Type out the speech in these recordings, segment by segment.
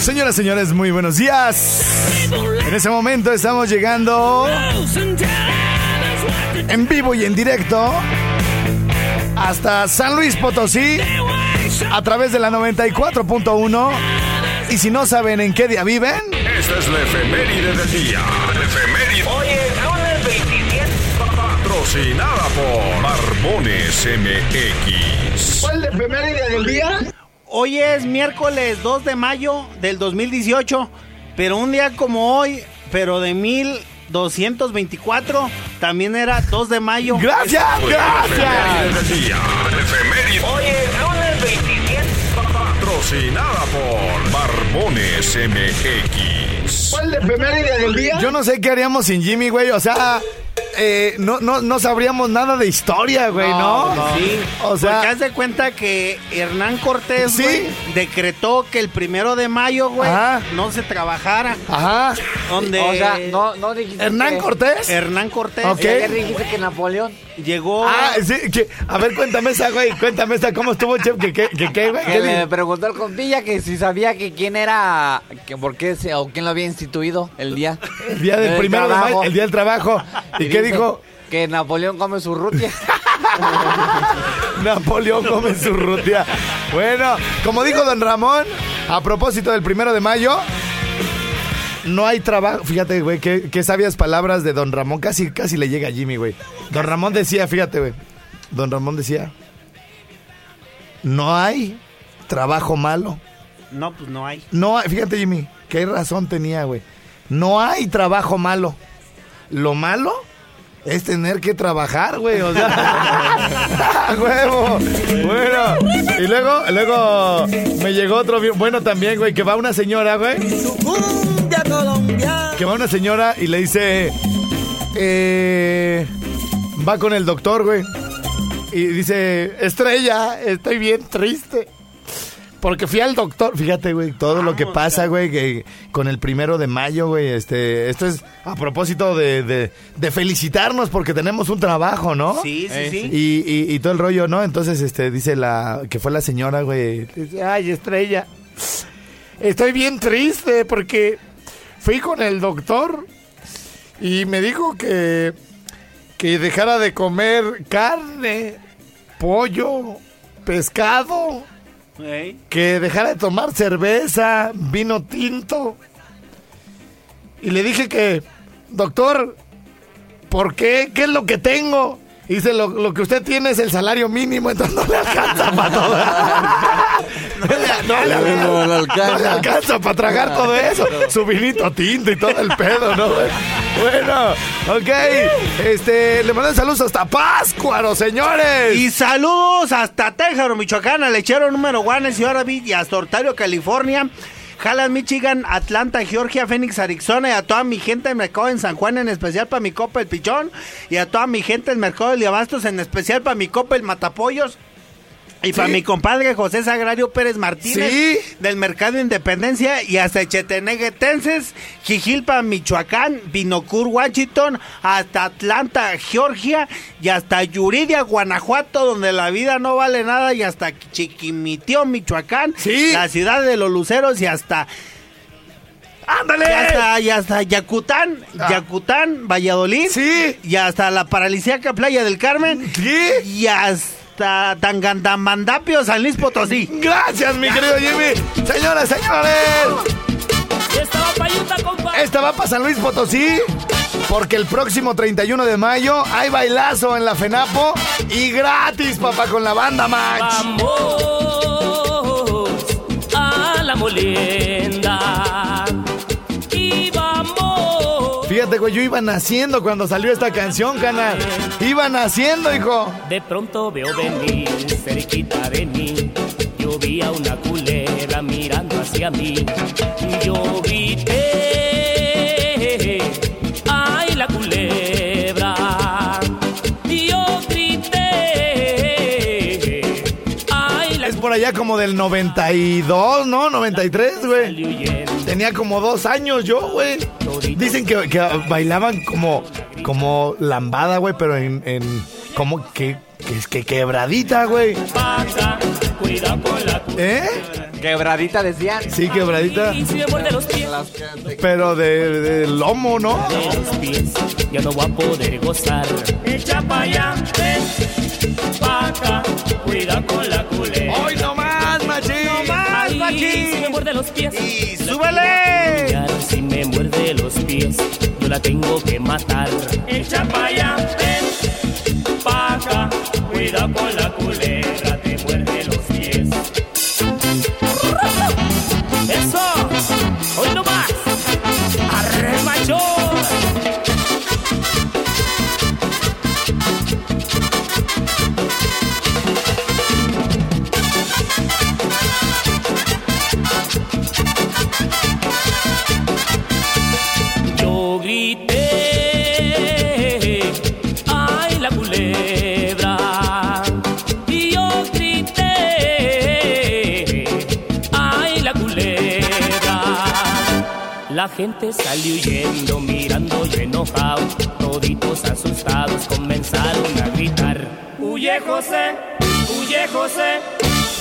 Señoras, señores, muy buenos días. En ese momento estamos llegando en vivo y en directo hasta San Luis Potosí a través de la 94.1. Y si no saben en qué día viven, Esta es la efeméride del día. La efeméride. Hoy es lunes 27. Patrocinada por Marbones MX. ¿Cuál es la efeméride del día? Hoy es miércoles 2 de mayo del 2018, pero un día como hoy, pero de 1224, también era 2 de mayo. ¡Gracias! Efeméride ¡Gracias! Hoy es lunes 27. Patrocinada por Marbones MX. ¿Cuál es la efeméride del día? Yo no sé qué haríamos sin Jimmy, güey. O sea, eh, no, no, no sabríamos nada de historia, güey, ¿no? Sí, O sea- porque haz de cuenta que Hernán Cortés, Sí. güey, decretó que el primero de mayo, güey, Ajá. no se trabajara. Ajá. Donde O sea, no, no dijiste Hernán que- Cortés. Hernán Cortés Ok. Dijiste que Napoleón. Llegó. Ah, sí, que- a ver, cuéntame esa, güey. Cuéntame esa. ¿Cómo estuvo, chef? ¿Qué, qué, qué, qué, güey? Que ¿Qué le di- preguntó al compilla que si sabía que quién era, que por qué se, o quién lo había instituido el día. El día del Del primero de trabajo. mayo, el día del trabajo. ¿Y qué dijo? Que Napoleón come su rutia. Napoleón come su rutia. Bueno, como dijo don Ramón, a propósito del primero de mayo, no hay trabajo. Fíjate, güey, qué, qué sabias palabras de don Ramón. Casi, casi le llega a Jimmy, güey. Don Ramón decía, fíjate, güey. Don Ramón decía, no hay trabajo malo. No, pues no hay. No hay, fíjate, Jimmy, qué razón tenía, güey. No hay trabajo malo. Lo malo es tener que trabajar, güey. O sea, huevo. Bueno, y luego, luego me llegó otro, bueno también, güey, que va una señora, güey. Que va una señora y le dice, eh, va con el doctor, güey. Y dice, Estrella, estoy bien triste. Porque fui al doctor, fíjate, güey, todo lo que pasa, güey, que con el primero de mayo, güey, este, esto es a propósito de, de, de felicitarnos porque tenemos un trabajo, ¿no? Sí, sí, Eh, sí. Y, y, y todo el rollo, ¿no? Entonces, este, dice la, que fue la señora, güey, dice, ay, estrella, estoy bien triste porque fui con el doctor y me dijo que, que dejara de comer carne, pollo, pescado, que dejara de tomar cerveza, vino tinto. Y le dije que, doctor, ¿por qué? ¿Qué es lo que tengo? Y dice, lo, lo que usted tiene es el salario mínimo, entonces no le alcanza para todo. no, le, no le alcanza, No le no alcanza. le alcanza para tragar todo eso. Su vinito tinto y todo el pedo, ¿no? Bueno, ok. Este, le mandan saludos hasta Páscuaro, señores. Y saludos hasta Téjaro, Michoacán, al lechero número 1 en Ciudad Beach y hasta Ontario, California. Halland, Michigan, Atlanta, Georgia, Phoenix, Arizona y a toda mi gente del mercado en San Juan, en especial para mi copa el Pichón y a toda mi gente del mercado de Liabastos, en especial para mi copa el Matapollos. Y para Sí. mi compadre José Sagrario Pérez Martínez Sí. del Mercado Independencia y hasta Cheteneguetenses, Jijilpa, Michoacán, Binocur, Washington, hasta Atlanta, Georgia y hasta Yuridia, Guanajuato, donde la vida no vale nada y hasta Chiquimitió, Michoacán, Sí. la ciudad de los luceros y hasta ¡Ándale! y hasta, y hasta Yacután, Yacután, Valladolid. Ah. Sí. Y hasta la paradisíaca Playa del Carmen. Sí. Y hasta Tangandamandapio, San Luis Potosí. Gracias, mi querido Jimmy. Señoras, señores. Esta va payuta, compa. Esta va para San Luis Potosí. Porque el próximo 31 de mayo hay bailazo en la FENAPO y gratis, papá, con la banda Match. Vamos a la molienda. Fíjate, güey, yo iba naciendo cuando salió esta canción, canal. Iba naciendo, hijo. De pronto veo venir cerquita de mí. Yo vi a una culera mirando hacia mí. Yo grité, ay la culebra. Allá como del 92, ¿no? 93, güey. Tenía como dos años yo, güey. Dicen que, que bailaban como, como lambada, güey, pero en, en como que, que, es que quebradita, güey. Paca, cuidado con la culebra. ¿Eh? Quebradita decían. Sí, quebradita. Pero de, de lomo, ¿no? de los pies, ya no voy a poder gozar. Echa pa' allá, ven, pa' acá, cuida con la culebra. Si me muerde los pies. ¡Y súbele! pillar, Si me muerde los pies, yo la tengo que matar. Echa pa' allá, ven, pa' acá, cuida con la culebra, gente salió huyendo, mirando yo enojado. Toditos asustados comenzaron a gritar. Huye José, huye José,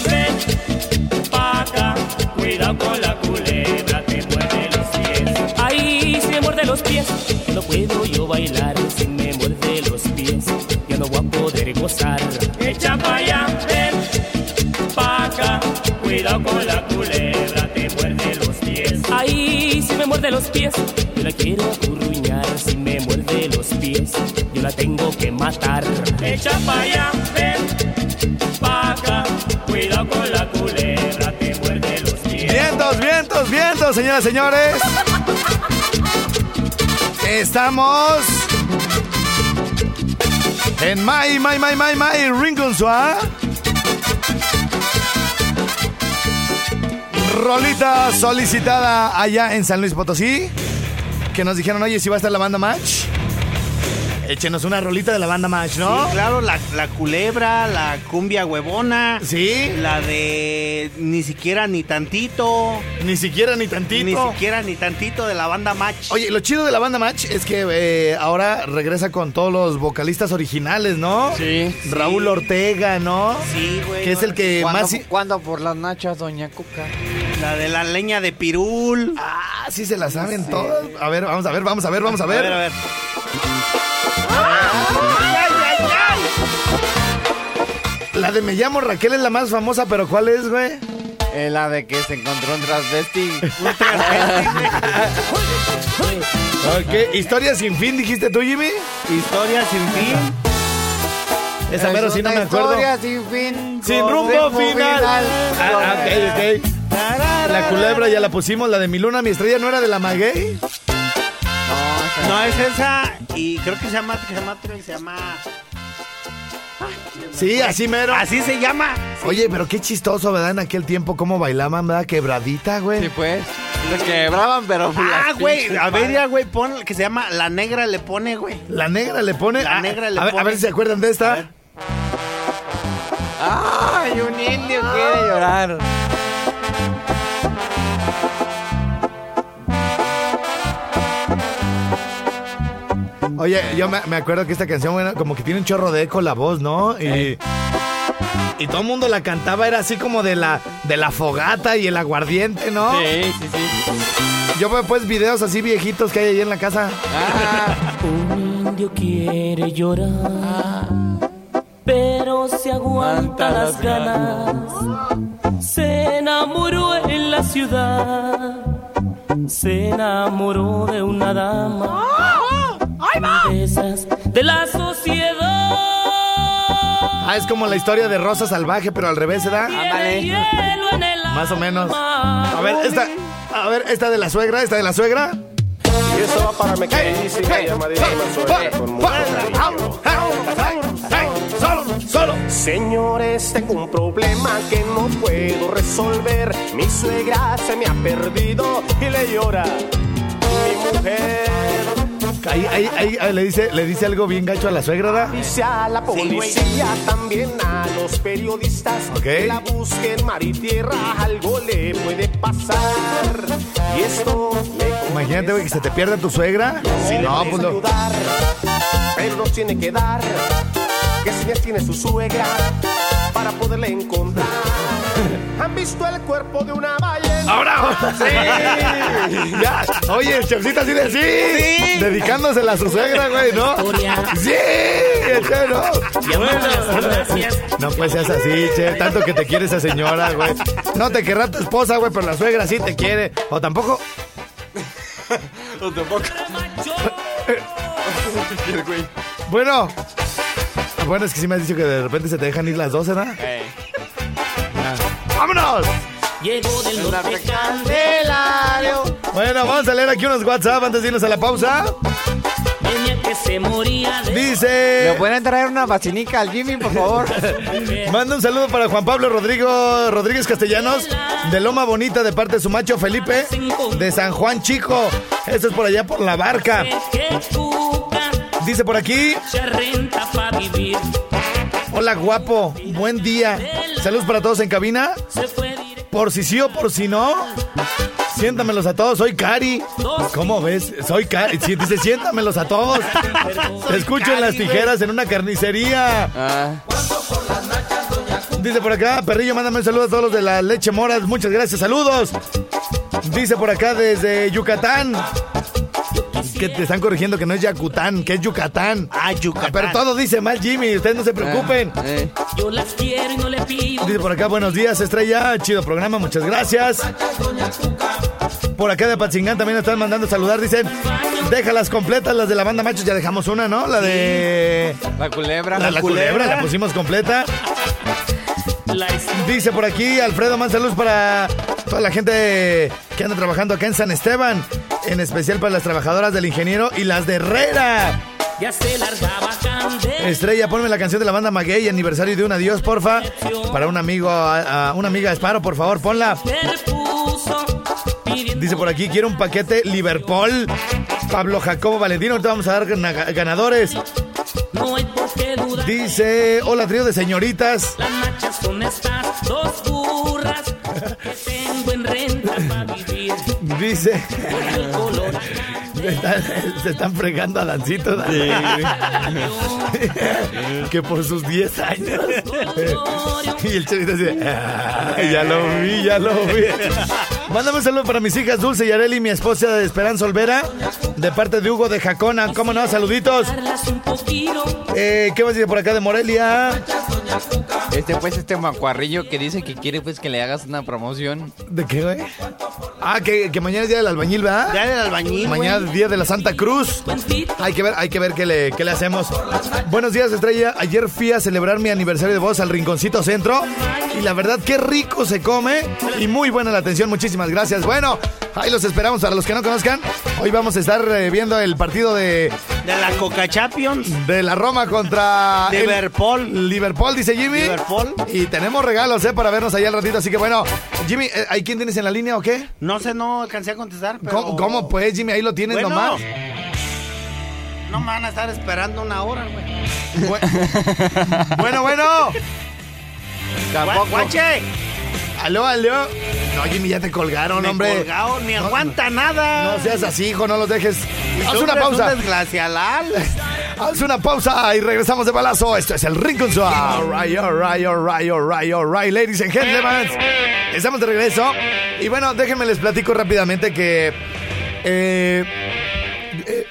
ven pa' acá. Cuidado con la culebra, te muerde los pies. Ay, si me muerde los pies, no puedo yo bailar. Si me muerde los pies, ya no voy a poder gozar. Echa pa' allá, ven pa' acá. Cuidado con la muerde los pies, yo la quiero acurruñar. Si me muerde los pies, yo la tengo que matar. Echa pa' allá, ven pa' acá. Cuidado con la culebra, te muerde los pies. Vientos, vientos, vientos, señoras y señores. Estamos en Mai, Mai, Mai, Mai, Mai, Rincon Rolita solicitada allá en San Luis Potosí. Que nos dijeron, oye, si va a estar la banda Match. Échenos una rolita de la banda Match, ¿no? Sí, claro, la, la culebra, la cumbia huevona. Sí. La de ni siquiera ni tantito. Ni siquiera ni tantito. Ni siquiera ni tantito de la banda Match. Oye, lo chido de la banda Match es que eh, ahora regresa con todos los vocalistas originales, ¿no? Sí. Raúl Ortega, ¿no? Sí, güey. Que es el que ¿Cuándo, más... cuándo por las nachas, doña Cuca? La de la leña de pirul. Ah, sí se la saben todas. A ver, vamos a ver, vamos a ver, vamos a ver. A ver, a ver. La de Me llamo Raquel es la más famosa, pero ¿cuál es, güey? Eh, la de que se encontró un transvesti. Ok, Historia sin fin, dijiste tú, Jimmy. Historia sin fin. Esa Es mero sí no me acuerdo. historia sin fin. Sin rumbo final. Ah, ah, ok, ok. La culebra ya la pusimos, la de mi luna, mi estrella, ¿no era de la maguey? No, es esa. Y creo que se llama, que se llama, se llama. Sí, así mero. Así se llama. Oye, pero qué chistoso, ¿verdad? En aquel tiempo, cómo bailaban, ¿verdad? Quebradita, güey. Sí, pues. Se quebraban, pero. Ah, güey. A ver, ya, güey, pon que se llama La Negra le pone, güey. La negra le pone. La ah, negra le a, ver- a pone. ver si se acuerdan de esta. ¡Ay, un indio quiere llorar! Oye, yo me, me acuerdo que esta canción, bueno, como que tiene un chorro de eco la voz, ¿no? Y, y todo el mundo la cantaba, era así como de la, de la fogata y el aguardiente, ¿no? Sí, sí, sí. Yo veo pues videos así viejitos que hay ahí en la casa. Ah, Un indio quiere llorar, pero se aguanta las ganas. Se enamoró en la ciudad, se enamoró de una dama. De la sociedad. Ah, es como la historia de Rosa Salvaje, pero al revés, ¿verdad? En el Más o menos. A ver, esta, a ver, esta de la suegra, esta de la suegra. Y Eso va para llamadita me suena con mucho. Solo, solo. Señores, tengo un problema que no puedo resolver. Mi suegra se me ha perdido y le llora mi mujer. Ahí, ahí, ahí, ahí le, dice, le dice algo bien gacho a la suegra, ¿verdad? Dice a la policía, también a los periodistas Ok. que la busquen mar y tierra, algo le puede pasar. Y esto le Imagínate, güey, que se te pierda tu suegra. No, pues lo- ayudar, pero nos tiene que dar que señas tiene su suegra para poderle encontrar. ¿Han visto el cuerpo de una ballena? ¡Ahora! ¡Sí! Ya. Oye, el chefcito así de sí. Dedicándosela a su suegra, güey, ¿no? ¡Sí! Che, no. No pues seas así, che. Tanto que te quiere esa señora, güey. No te querrá tu esposa, güey, pero la suegra sí te quiere. O tampoco. O tampoco. Bueno. Bueno, es que sí me has dicho que de repente se te dejan ir las 12, ¿verdad? Ey. ¡Vámonos! Llegó del norte Bueno, vamos a leer aquí unos WhatsApp antes de irnos a la pausa. Que se moría de ¿Le Dice. pueden traer una vacinica al Jimmy, por favor? Manda un saludo para Juan Pablo Rodrigo Rodríguez Castellanos de Loma Bonita de parte de su macho Felipe de San Juan Chico. Esto es por allá por la barca. Dice por aquí. se renta pa' vivir. Hola guapo, buen día. Saludos para todos en cabina. Se fue. Por si sí o por si no. Siéntamelos a todos, soy Cari. ¿Cómo ves? Soy Cari. Dice, siéntamelos a todos. Te escucho en las tijeras en una carnicería. Ah, Dice por acá, Perrillo, mándame un saludo a todos los de la leche moras. Muchas gracias, saludos. Dice por acá desde Yucatán. Que te están corrigiendo que no es Yacután, que es Yucatán. Ah, Yucatán. Pero todo dice mal Jimmy, ustedes no se preocupen. eh. Yo las quiero y no le pido. Dice por acá, buenos días, estrella. Chido programa, muchas gracias. Por acá de Patzingán también nos están mandando saludar. Dicen, déjalas completas, las de la banda machos. Ya dejamos una, ¿no? La de. La culebra. La, la culebra, la pusimos completa. Dice por aquí Alfredo, más saludos para toda la gente que anda trabajando acá en San Esteban. En especial para las trabajadoras del ingeniero y las de Herrera. ya se largaba. Estrella, ponme la canción de la banda Maguey, aniversario de un adiós, porfa. Para un amigo, a, a una amiga Esparo, por favor, ponla. Dice por aquí, quiero un paquete Liverpool. Pablo Jacobo Valentino, ahorita vamos a dar gana- ganadores. no hay por qué dudar. Dice, hola trío de señoritas. Las machas son estas dos burras Dice, se están, se están fregando a Dancito. que por sus 10 años. y el chavito dice, "Ah, ya lo vi, ya lo vi. Mándame un saludo para mis hijas Dulce y Areli, mi esposa de Esperanza Olvera, de parte de Hugo de Jacona. ¿Cómo no? Saluditos. darlas un poquito. Eh, ¿Qué más dice por acá de Morelia? Este, pues, este macuarrillo que dice que quiere, pues, que le hagas una promoción. ¿De qué, güey? Ah, que, que mañana es día del albañil, ¿verdad? Ya del albañil. Mañana es día de la Santa Cruz. Hay que ver, hay que ver qué le, qué le hacemos. Buenos días, Estrella. Ayer fui a celebrar mi aniversario de voz al Rinconcito Centro. Y la verdad, qué rico se come. Y muy buena la atención. Muchísimas gracias. Bueno, ahí los esperamos. Para los que no conozcan, hoy vamos a estar eh, viendo el partido de, De la Coca Champions. de la Roma contra el- Liverpool. Liverpool, dice Jimmy. Liverpool. Y tenemos regalos, ¿eh? Para vernos allá al ratito. Así que bueno, Jimmy, eh, ¿hay quién tienes en la línea o qué? No sé, no alcancé a contestar, pero... ¿Cómo, cómo, pues, Jimmy? Ahí lo tienes Bueno. nomás. No me van a estar esperando una hora, güey. Bu- Bueno, bueno. Gua- Guache, Aló, aló. No, Jimmy, ya te colgaron, me hombre. colgado, ni No, aguanta nada. No seas así, hijo, no los dejes. Haz una pausa. un. Haz una pausa y regresamos de balazo. Esto es el Rincon Swap. Alright, alright, alright, alright, alright, ladies and gentlemen. Estamos de regreso. Y bueno, déjenme les platico rápidamente que. eh,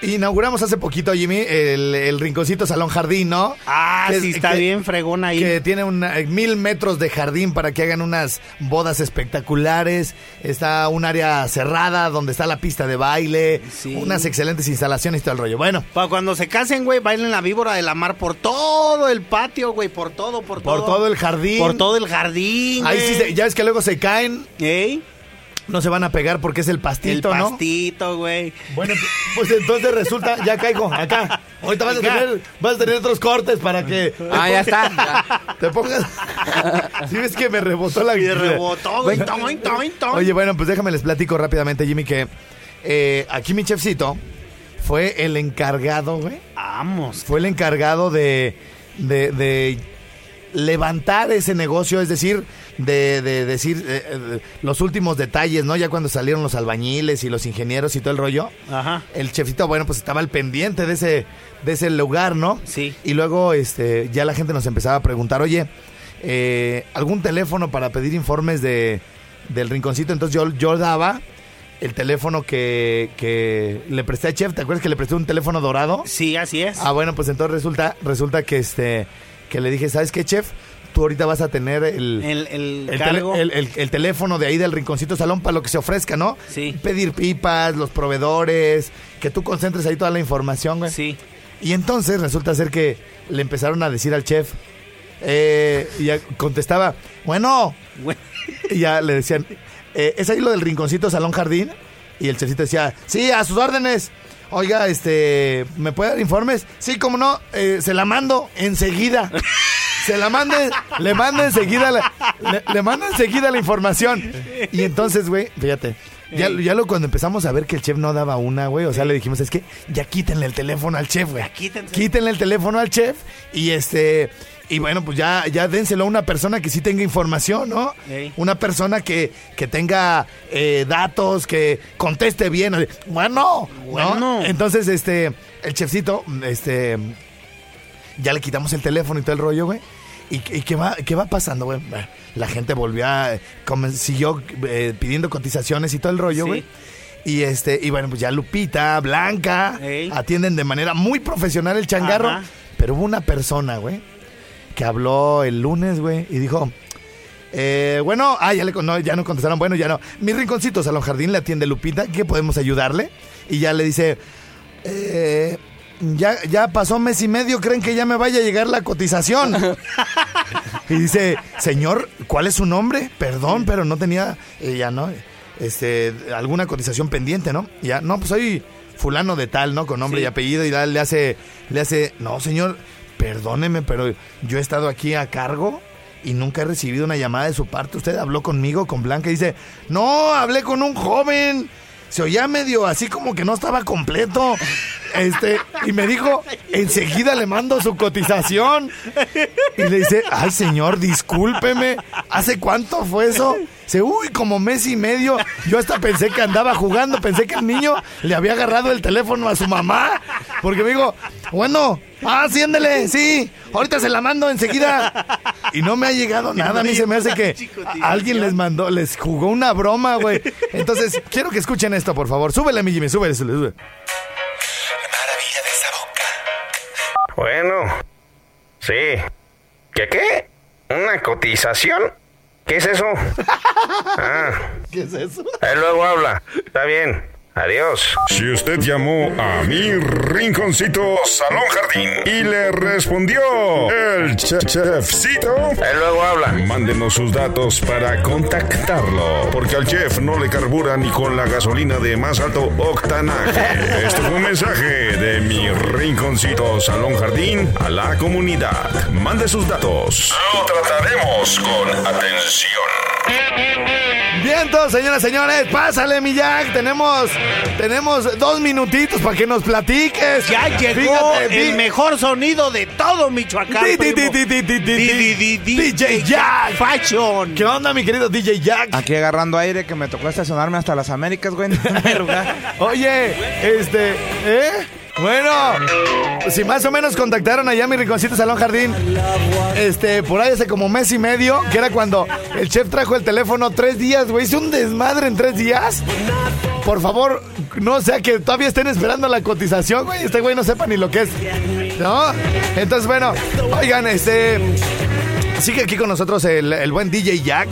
inauguramos hace poquito, Jimmy, el, el Rinconcito Salón Jardín, ¿no? Ah, Que- sí, está que- bien fregón ahí. Que tiene una- eh, mil metros de jardín para que hagan unas bodas espectaculares. Está un área cerrada donde está la pista de baile. Sí. Unas excelentes instalaciones y todo el rollo. Bueno, Para cuando se casen, güey, bailen la víbora de la mar por todo el patio, güey, por todo, por todo. por todo el jardín. Por todo el jardín, Ahí sí, se- ya ves que luego se caen. ¿Ey? No se van a pegar porque es el El pastito, ¿no? pastito, güey. Bueno, pues entonces resulta, ya caigo, acá. Ahorita vas a tener, vas a tener otros cortes para que Ah, ya está. ya. te pongas. Si ves que me rebotó la Y rebotó, güey. Oye, bueno, pues déjame les platico rápidamente, Jimmy, que eh, aquí mi chefcito fue el encargado, güey. Vamos. Fue el encargado de, de, de levantar ese negocio, es decir, de, de decir eh, eh, los últimos detalles, ¿no? Ya cuando salieron los albañiles y los ingenieros y todo el rollo. Ajá. El chefito, bueno, pues estaba al pendiente de ese, de ese lugar, ¿no? Sí. Y luego este, ya la gente nos empezaba a preguntar, oye, eh, ¿algún teléfono para pedir informes de, del rinconcito? Entonces yo, yo daba el teléfono que, que le presté a Chef. ¿Te acuerdas que le presté un teléfono dorado? Sí, así es. Ah, bueno, pues entonces resulta, resulta que este que le dije, ¿sabes qué, Chef? Tú ahorita vas a tener el, El, el, cargo. teléfono de ahí del rinconcito salón para lo que se ofrezca, ¿no? Sí. Pedir pipas, los proveedores, que tú concentres ahí toda la información, güey. Sí. Y entonces resulta ser que le empezaron a decir al chef, eh, y ya contestaba, bueno, y ya le decían, eh, ¿es ahí lo del rinconcito salón jardín? Y el chefcito decía, sí, a sus órdenes. Oiga, este, ¿me puede dar informes? Sí, cómo no, eh, se la mando enseguida. Se la mando, le mando enseguida, la, le, le enseguida la información. Y entonces, güey, fíjate, ya, ya lo cuando empezamos a ver que el chef no daba una, güey, o sea, le dijimos, es que ya quítenle el teléfono al chef, güey. Quítenle el teléfono al chef y este, y bueno, pues ya, ya dénselo a una persona que sí tenga información, ¿no? Ey. Una persona que, que tenga eh, datos, que conteste bien. o sea, Bueno, ¿no? Bueno. Entonces, este, el chefcito, este, ya le quitamos el teléfono y todo el rollo, güey. ¿Y, y qué, va, qué va pasando, güey? La gente volvió a, siguió eh, pidiendo cotizaciones y todo el rollo, Sí. güey. Y este, y bueno, pues ya Lupita, Blanca, Ey. atienden de manera muy profesional el changarro. Ajá. Pero hubo una persona, güey, que habló el lunes, güey, y dijo, eh, bueno, ah, ya, le, no, ya no contestaron, bueno, ya no. Mi rinconcito, Salón Jardín, le atiende Lupita, ¿qué podemos ayudarle? Y ya le dice, eh, ya, ya pasó mes y medio, ¿creen que ya me vaya a llegar la cotización? y dice, señor, ¿cuál es su nombre? Perdón, pero no tenía, eh, ya no, este, alguna cotización pendiente, ¿no? Y Ya, no, pues soy fulano de tal, ¿no? Con nombre Sí. y apellido y le hace, le hace, no, señor, perdóneme, pero yo he estado aquí a cargo y nunca he recibido una llamada de su parte. Usted habló conmigo, con Blanca, y dice, no, hablé con un joven. Se oía medio así como que no estaba completo. Este, y me dijo, enseguida le mando su cotización. Y le dice, ay señor, discúlpeme, ¿hace cuánto fue eso? Dice, uy, como mes y medio. Yo hasta pensé que andaba jugando, pensé que el niño le había agarrado el teléfono a su mamá. Porque me dijo, bueno, ah, sí, ahorita se la mando enseguida. Y no me ha llegado nada, a mí se me hace que alguien les mandó, les jugó una broma, güey. Entonces, quiero que escuchen esto, por favor. Súbele, mi Jimmy, súbele, súbele. súbele. Bueno, sí. ¿Qué qué? ¿Una cotización? ¿Qué es eso? Ah, ¿Qué es eso? ahí luego habla. Está bien. Adiós. Si usted llamó a mi rinconcito Salón Jardín y le respondió el che- chefcito, Ahí luego habla. mándenos sus datos para contactarlo, porque al chef no le carbura ni con la gasolina de más alto octanaje. Este fue un mensaje de mi rinconcito Salón Jardín a la comunidad. Mande sus datos. Lo trataremos con atención. Vientos, señoras, señores, pásale, mi Jack. Tenemos, tenemos dos minutitos para que nos platiques. Ya llegó Fíjate, el di- mejor sonido de todo Michoacán. Di- di- primo. di- di- di- di- Di- di- di- DJ Jack. Fashion. ¿Qué onda, mi querido DJ Jack? Aquí agarrando aire que me tocó estacionarme hasta las Américas, güey. Oye, este, ¿eh? Bueno, si más o menos contactaron allá a mi rinconcito Salón Jardín, este, por ahí hace como mes y medio, que era cuando el chef trajo el teléfono tres días, güey, hizo un desmadre en tres días. Por favor, no sea que todavía estén esperando la cotización, güey, este güey no sepa ni lo que es, ¿no? Entonces, bueno, oigan, este, sigue aquí con nosotros el, el buen DJ Jack,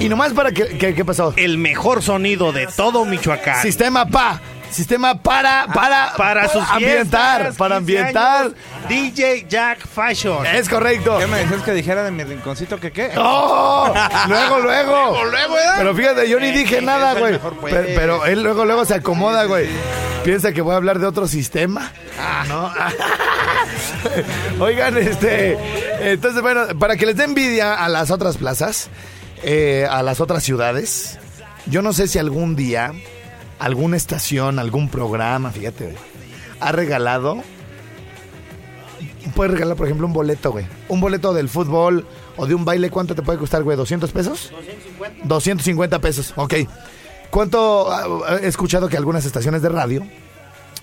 y nomás para que, que- ¿qué pasó? El mejor sonido de todo Michoacán. Sistema PA. Sistema para, para, Para sus ambientar, fiestas, para 15 ambientar. años, DJ Jack Fashion. Es correcto. ¿Qué me decías que dijera de mi rinconcito que qué? ¡Oh! Luego, luego. Pero fíjate, yo ni dije nada, güey. Pero, pero él luego, luego se acomoda, güey. Piensa que voy a hablar de otro sistema. Ah. ¿No? Oigan, este. Entonces, bueno, para que les dé envidia a las otras plazas, eh, a las otras ciudades, yo no sé si algún día, alguna estación, algún programa, fíjate, güey, ha regalado puedes regalar, por ejemplo, un boleto, güey. Un boleto del fútbol o de un baile, ¿cuánto te puede costar, güey? ¿200 pesos? 250. 250 pesos, ok. ¿Cuánto? ah, He escuchado que algunas estaciones de radio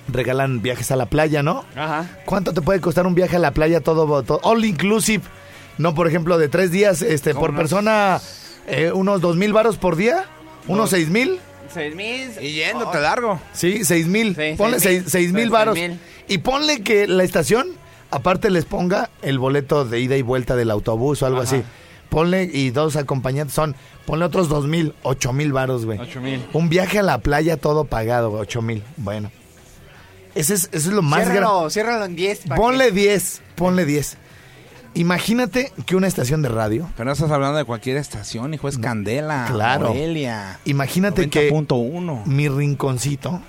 regalan viajes a la playa, ¿no? Ajá. ¿Cuánto te puede costar un viaje a la playa todo, todo all inclusive? No, por ejemplo, de tres días, este, por persona, eh, unos dos mil varos por día, unos seis mil. Seis mil. Y yéndote largo. Sí, seis mil. Sí, ponle seis seis, mil. seis mil Seis varos. mil. Y ponle que la estación, aparte les ponga el boleto de ida y vuelta del autobús o algo así. Ponle, y dos acompañantes son, ponle otros dos mil, ocho mil varos, güey. Ocho mil. Un viaje a la playa todo pagado, güey, ocho mil. Bueno. Ese es, eso es lo más grande. Ciérralo, ciérralo en 10. pa' Ponle 10, ponle 10. Imagínate que una estación de radio, Pero no estás hablando de cualquier estación, hijo, es Candela, Claro. Morelia. imagínate que 90.1. mi rinconcito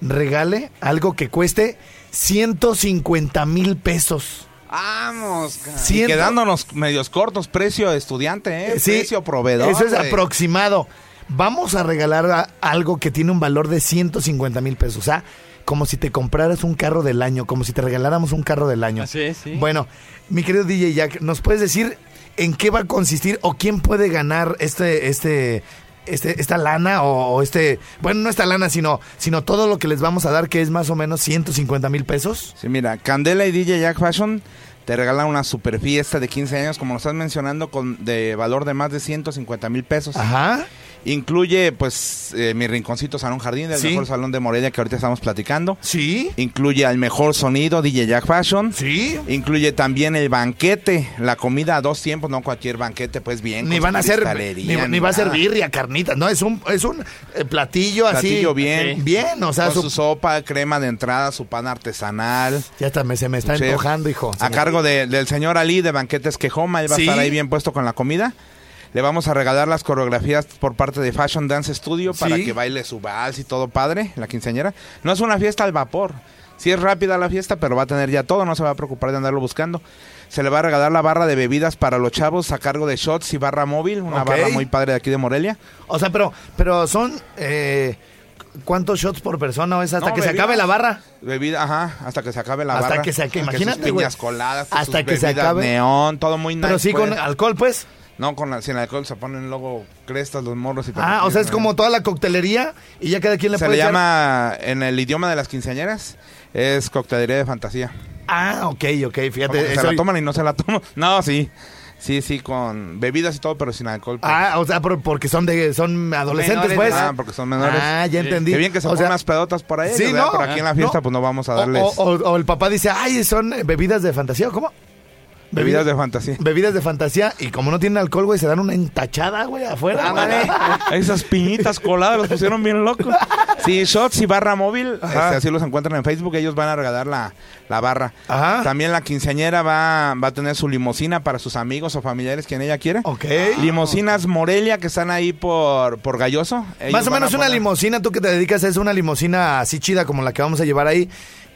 regale algo que cueste 150 mil pesos. Vamos, cara. Y quedándonos medios cortos, precio estudiante, ¿eh? Sí, precio proveedor. Eso es aproximado. Vamos a regalar a- algo que tiene un valor de 150 mil pesos. O sea, como si te compraras un carro del año, como si te regaláramos un carro del año. Sí, sí. Bueno, mi querido DJ Jack, ¿nos puedes decir en qué va a consistir o quién puede ganar este, este, este, esta lana o, o este, bueno, no esta lana, sino, sino todo lo que les vamos a dar, que es más o menos 150 mil pesos? Sí, mira, Candela y DJ Jack Fashion te regalan una super fiesta de 15 años, como lo estás mencionando, con de valor de más de 150 mil pesos. Ajá. Incluye, pues, eh, mi rinconcito Salón Jardín, Sí. mejor salón de Morelia que ahorita estamos platicando. Sí. Incluye al mejor sonido, DJ Jack Fashion. Sí. Incluye también el banquete, la comida a dos tiempos, no cualquier banquete, pues bien. Ni van a ser, ni, ni va a ser birria, carnitas, no, es un, es un eh, platillo así. Platillo bien. Sí. Bien, o sea, Con su- su sopa, crema de entrada, su pan artesanal. ya está, me, se me está Chef. antojando, hijo. A cargo de- del señor Ali de Banquetes Quejoma, él va Sí. a estar ahí bien puesto con la comida. Le vamos a regalar las coreografías por parte de Fashion Dance Studio para Sí. que baile su vals y todo padre, la quinceañera. No es una fiesta al vapor. Sí es rápida la fiesta, pero va a tener ya todo, no se va a preocupar de andarlo buscando. Se le va a regalar la barra de bebidas para los chavos a cargo de Shots y barra móvil, una barra muy padre de aquí de Morelia. O sea, pero, pero son, eh, ¿cuántos shots por persona o es hasta No, que se acabe la barra? Bebida, ajá, hasta que se acabe la Hasta barra. que se acabe, imagínate, piñas coladas, sus Hasta que se acabe. neón, todo muy nice. pero sí con pues. alcohol, pues. No, con la- sin alcohol se ponen luego crestas los morros y Ah, o sea, es como toda la coctelería y ya cada quien le Se puede le echar- llama, en el idioma de las quinceañeras, es coctelería de fantasía. Ah, ok, ok, Como fíjate. se eso- la toman y no se la toman. No, sí. Sí, sí, con bebidas y todo, pero sin alcohol. pues. Ah, o sea, por- porque son de son adolescentes, Menores, pues. Ah, porque son menores. Ah, ya entendí. Qué bien que se O ponen sea, unas pedotas por ahí. sí. ¿no? Pero aquí en la fiesta, No. pues no vamos a darles o- o- o el papá dice, ay, son eh, bebidas de fantasía, ¿o ¿cómo? Bebidas de fantasía. Bebidas de fantasía y como no tienen alcohol, güey, se dan una entachada, güey, afuera. Ándale. Esas piñitas coladas los pusieron bien locos. Sí, Shots y Barra Móvil, este, así los encuentran en Facebook, ellos van a regalar la, la barra. Ajá. También la quinceañera va, va a tener su limusina para sus amigos o familiares, quien ella quiere. Ok. Limusinas Morelia, que están ahí por, por Galloso. Ellos Más o menos una poner- limusina, tú que te dedicas, es una limusina así chida como la que vamos a llevar ahí.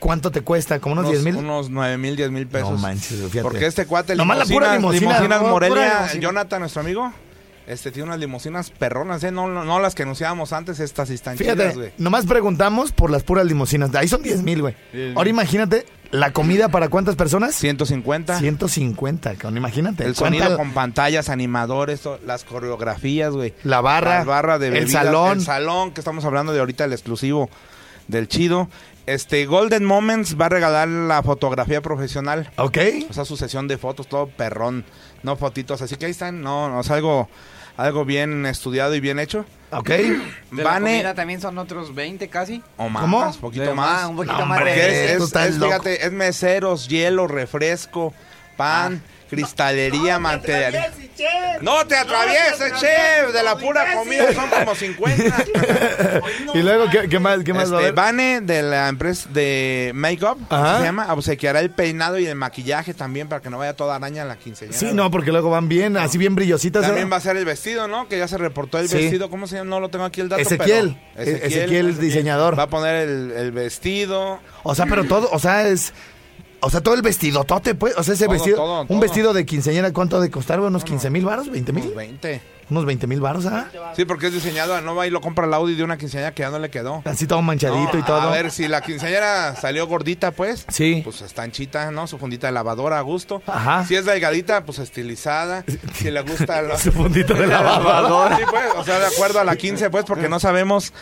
¿Cuánto te cuesta? ¿Como unos Unos, 10 mil? unos 9 mil, 10 mil pesos. No manches, fíjate. Porque este cuate, Nomás la pura limusinas No, Morelia, pura. Jonathan, nuestro amigo, este tiene unas limusinas perronas, ¿eh? No, no, no las que anunciábamos antes, estas están Fíjate, güey. nomás preguntamos por las puras limusinas. Ahí son 10 mil, güey. Ahora imagínate, ¿la comida para cuántas personas? 150. 150, cabrón, imagínate. El ¿Cuánta- sonido con pantallas, animadores, to- las coreografías, güey. La barra, Las barras de el bebidas, salón. El salón, que estamos hablando de ahorita, el exclusivo del chido. Este, Golden Moments va a regalar la fotografía profesional. Ok. O sea, su sesión de fotos, todo perrón. No fotitos, así que ahí están. No, no, es algo, algo bien estudiado y bien hecho. Ok. De la Vane, comida también son otros 20 casi. o más, ¿Cómo? poquito De más. Un poquito No, más hombre. es, es- es, fíjate, es meseros, hielo, refresco, pan, cristalería, mantelería. No te atravieses, chef, de la pura comida son como 50. y luego, ¿qué, qué más, qué más va a Este, haber? Vane de la empresa de Makeup, Ajá. ¿cómo se llama? Obsequiará el peinado y el maquillaje también para que no vaya toda araña en la quinceañera. Sí, no, porque luego van bien, así bien brillositas. ¿no? También va a ser el vestido, ¿no? Que ya se reportó el Sí. vestido. ¿Cómo se llama? No lo tengo aquí el dato. Ezequiel. pero- E- Ezequiel, diseñador. Va a poner el, el vestido. O sea, pero todo, o sea, es... O sea, todo el vestido, tote, pues. O sea, ese Todo, vestido. todo, un todo. vestido de quinceañera, ¿cuánto ha de costar? ¿Unos 15 mil baros? ¿20 mil? Unos 20. Unos 20 mil baros, ¿ah? Sí, porque es diseñado. No va y lo compra el Audi de una quinceañera que ya no le quedó. Así todo manchadito No, y todo. A ver, si la quinceañera salió gordita, pues. Sí. Pues está anchita, ¿no? Su fundita de lavadora a gusto. Ajá. Si es delgadita, pues estilizada. Si le gusta la... Su fundita de lavadora. Sí, pues, o sea, de acuerdo a la 15, pues, porque no sabemos.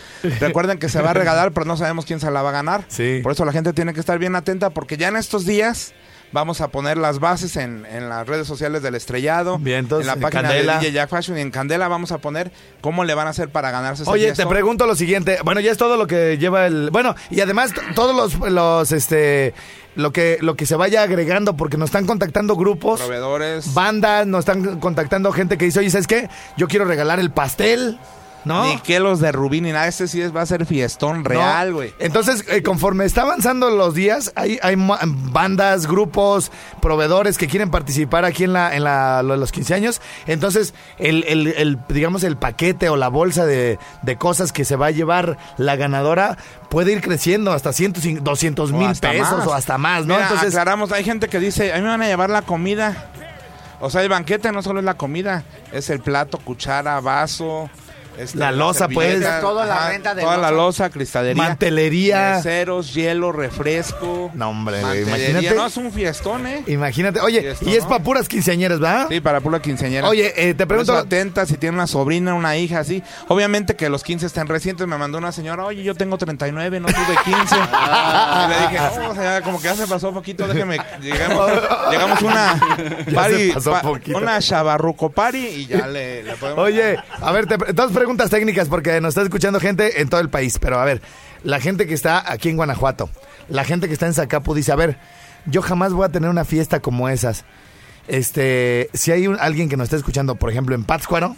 Recuerden que se va a regalar, pero no sabemos quién se la va a ganar. Sí. Por eso la gente tiene que estar bien atenta, porque ya en estos días vamos a poner las bases en, en las redes sociales del estrellado. Bien, entonces, en la en página Candela. de DJ Jack Fashion y en Candela vamos a poner cómo le van a hacer para ganarse ese Oye, te pregunto lo siguiente. Bueno, ya es todo lo que lleva el. Bueno, y además todos los, los este, lo que, lo que se vaya agregando, porque nos están contactando grupos, Proveedores. bandas, nos están contactando gente que dice, oye, ¿sabes qué? Yo quiero regalar el pastel, ¿no? Ni que los de Rubí ni nada. Este sí es, va a ser fiestón real, ¿no? güey. Entonces, eh, conforme está avanzando los días, hay, hay bandas, grupos, proveedores que quieren participar aquí en la en la, lo de los 15 años. Entonces, el, el- el, digamos, el paquete o la bolsa de, de cosas que se va a llevar la ganadora puede ir creciendo hasta 100, 200 O mil pesos más. o hasta más, ¿no? Mira, Entonces, aclaramos, hay gente que dice, a mí me van a llevar la comida. O sea, el banquete no solo es la comida, es el plato, cuchara, vaso. Este, La loza, pues. Toda la renta de Toda la loza. loza, cristalería. Mantelería. Meseros, hielo, refresco. No, hombre, güey, imagínate. No, es un fiestón, ¿eh? imagínate. Oye, y es ¿no? para puras quinceañeras, ¿verdad? Sí, para pura quinceañera. Oye, eh, te pregunto... atenta si tiene una sobrina, una hija, así. Obviamente que los 15 están recientes. Me mandó una señora, oye, yo tengo 39, no tuve 15. y le dije, no, o sea, como que ya se pasó poquito, déjeme. Llegamos, llegamos una party, se pasó pa- poquito. una chavarruco party y ya le, le podemos. Oye, a ver, te, dos preguntas técnicas porque nos está escuchando gente en todo el país. Pero a ver, la gente que está aquí en Guanajuato, la gente que está en Zacapu dice, a ver, yo jamás voy a tener una fiesta como esas. Este, si hay un- alguien que nos está escuchando, por ejemplo, en Pátzcuaro,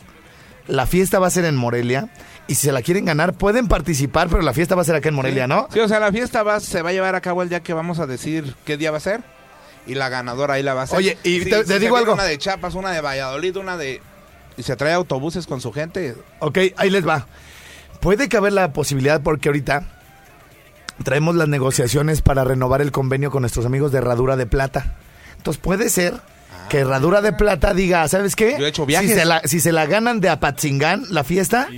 la fiesta va a ser en Morelia. Y si se la quieren ganar, pueden participar, pero la fiesta va a ser acá en Morelia, ¿no? Sí, o sea, la fiesta va, se va a llevar a cabo el día que vamos a decir qué día va a ser. Y la ganadora ahí la va a hacer. Oye, y Sí, te- sí te se digo algo. Una de Chiapas, una de Valladolid, una de... Y se trae autobuses con su gente. Ok, ahí les va. Puede caber la posibilidad porque ahorita traemos las negociaciones para renovar el convenio con nuestros amigos de Herradura de Plata. Entonces puede ser que Herradura de Plata diga, ¿sabes qué? Yo he hecho viajes. Si se la, si se la ganan de Apatzingán, la fiesta,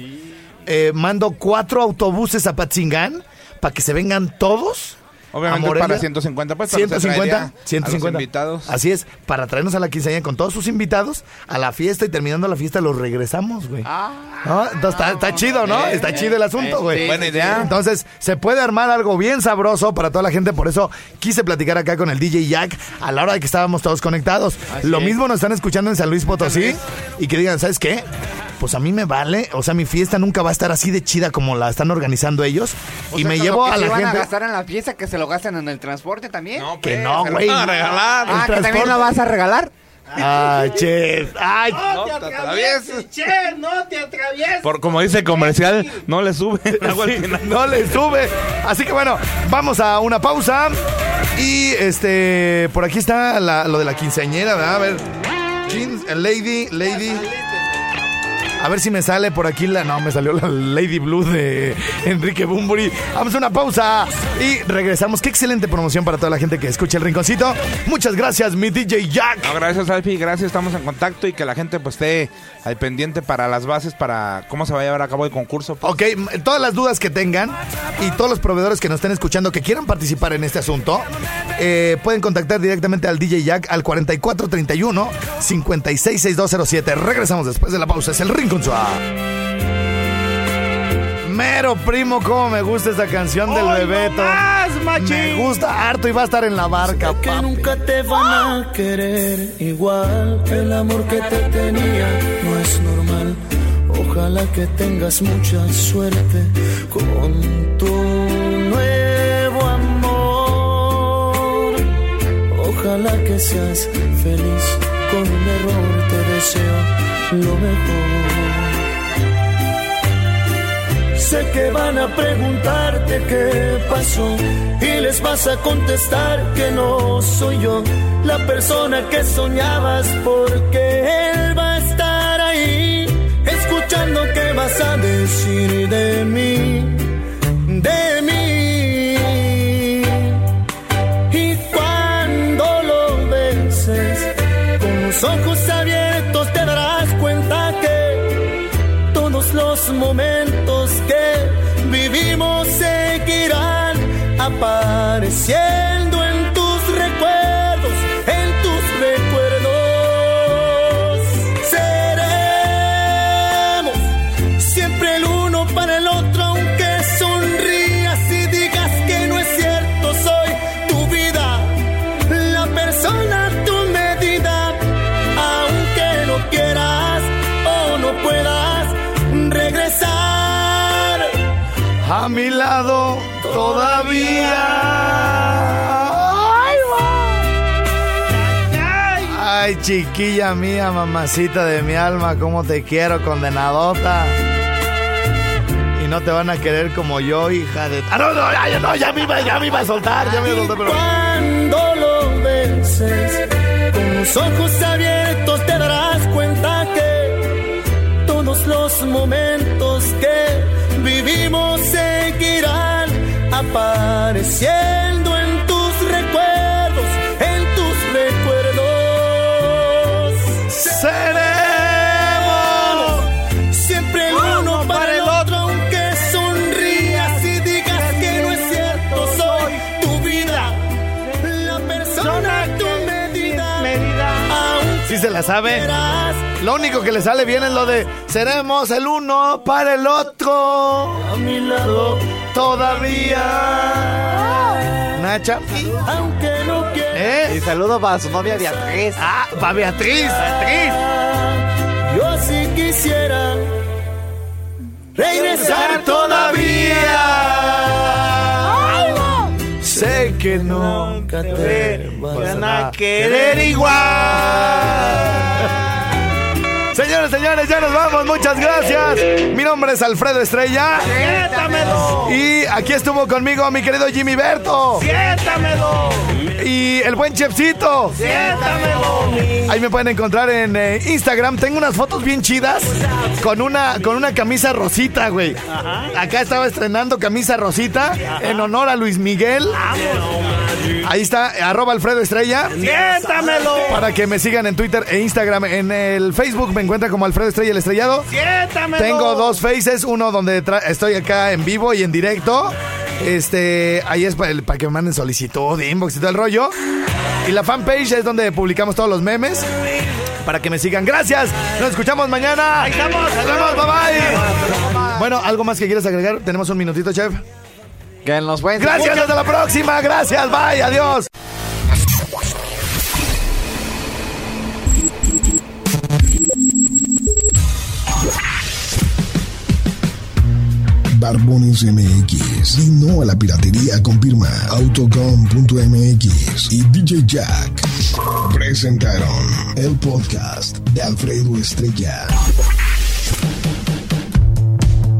eh, mando cuatro autobuses a Apatzingán para que se vengan todos. Obviamente para 150 pues, pero se 150, traería a los 150. invitados. Así es, para traernos a la quinceañera con todos sus invitados a la fiesta y terminando la fiesta los regresamos, güey. ¿No? Entonces está, está chido, ¿no? Está chido el asunto, güey. sí, Buena idea. Entonces, se puede armar algo bien sabroso para toda la gente. Por eso quise platicar acá con el DJ Jack a la hora de que estábamos todos conectados. Lo mismo nos están escuchando en San Luis Potosí y que digan, ¿sabes qué? Pues a mí me vale. O sea, mi fiesta nunca va a estar así de chida como la están organizando ellos. O y sea, me llevo lo que a se la van gente. a gastar en la fiesta, que se lo gasten en el transporte también. No, Que pues, no, güey. van a regalar. ah, que también lo vas a regalar. Ay, che. Ay, No te atravieses. che, no te atravieses. Por, como dice el comercial, no le sube. Sí, no le sube. Así que bueno, vamos a una pausa. Y este, por aquí está la- lo de la quinceañera, ¿verdad? A ver. Eh, Lady, Lady. A ver si me sale por aquí la. No, me salió la Lady Blue de Enrique Bumburi. Vamos a una pausa y regresamos. Qué excelente promoción para toda la gente que escucha el rinconcito. Muchas gracias, mi DJ Jack. No, gracias, Alfie. Gracias, estamos en contacto y que la gente pues esté al pendiente para las bases para cómo se va a llevar a cabo el concurso. pues. Ok, todas las dudas que tengan y todos los proveedores que nos estén escuchando que quieran participar en este asunto, eh, pueden contactar directamente al DJ Jack al 4431 566207. Regresamos después de la pausa. Es el Rincón Mero primo, cómo me gusta esta canción del Bebeto. Me gusta harto y va a estar en la barca, que papi. nunca te van a querer igual. El amor que te tenía no es normal. Ojalá que tengas mucha suerte con tu nuevo amor. Ojalá que seas feliz, con un error te deseo lo mejor. Sé que van a preguntarte qué pasó y les vas a contestar que no soy yo la persona que soñabas porque él va a estar ahí escuchando qué vas a decir de ojos abiertos te darás cuenta que todos los momentos que vivimos seguirán apareciendo Mi lado todavía. Ay, chiquilla mía, mamacita de mi alma, cómo te quiero, condenadota. Y no te van a querer como yo, hija de... Ah, no, no, ya, no, ya me iba, ya me iba a soltar, ya me iba a soltar. Cuando lo beses, con los ojos abiertos te darás cuenta que todos los momentos apareciendo en tus recuerdos, en tus recuerdos. Seremos siempre el uno para el otro, aunque sonrías y digas que no es cierto, soy tu vida, la persona tu medida, ¿Sí se la sabe? Lo único que le sale bien es lo de seremos el uno para el otro. a mi lado Todavía. Nacha. aunque no. ¿Eh? Y saludo para su novia Beatriz. Ah, va Beatriz. Beatriz. Yo sí quisiera regresar todavía. Sé que nunca te van a querer igual. Señores, señores, ya nos vamos. Muchas gracias. Mi nombre es Alfredo Estrella. ¡Siéntamelo! Y aquí estuvo conmigo mi querido Jimmy Berto. ¡Siéntamelo! Y el buen Chefcito. ¡Siéntamelo! Ahí me pueden encontrar en eh, Instagram. Tengo unas fotos bien chidas con una, con una camisa rosita, güey. Acá estaba estrenando camisa rosita en honor a Luis Miguel. Ahí está, arroba Alfredo Estrella. ¡Siéntamelo! Para que me sigan en Twitter e Instagram. En el Facebook me encuentran como Alfredo Estrella el Estrellado. ¡Siéntamelo! Tengo dos faces, uno donde estoy acá en vivo y en directo. Este, ahí es para, para que me manden solicitud, inbox y todo el rollo. Y la fanpage es donde publicamos todos los memes. Para que me sigan. Gracias. Nos escuchamos mañana. Ahí estamos. Nos vemos. Bye bye. Bueno, ¿algo más que quieras agregar? Tenemos un minutito, chef. Que nos pueden Gracias, hasta la próxima. Gracias. Bye. Adiós. Barbones MX. Y no a la piratería con firma autocom.mx y DJ Jack. Presentaron el podcast de Alfredo Estrella.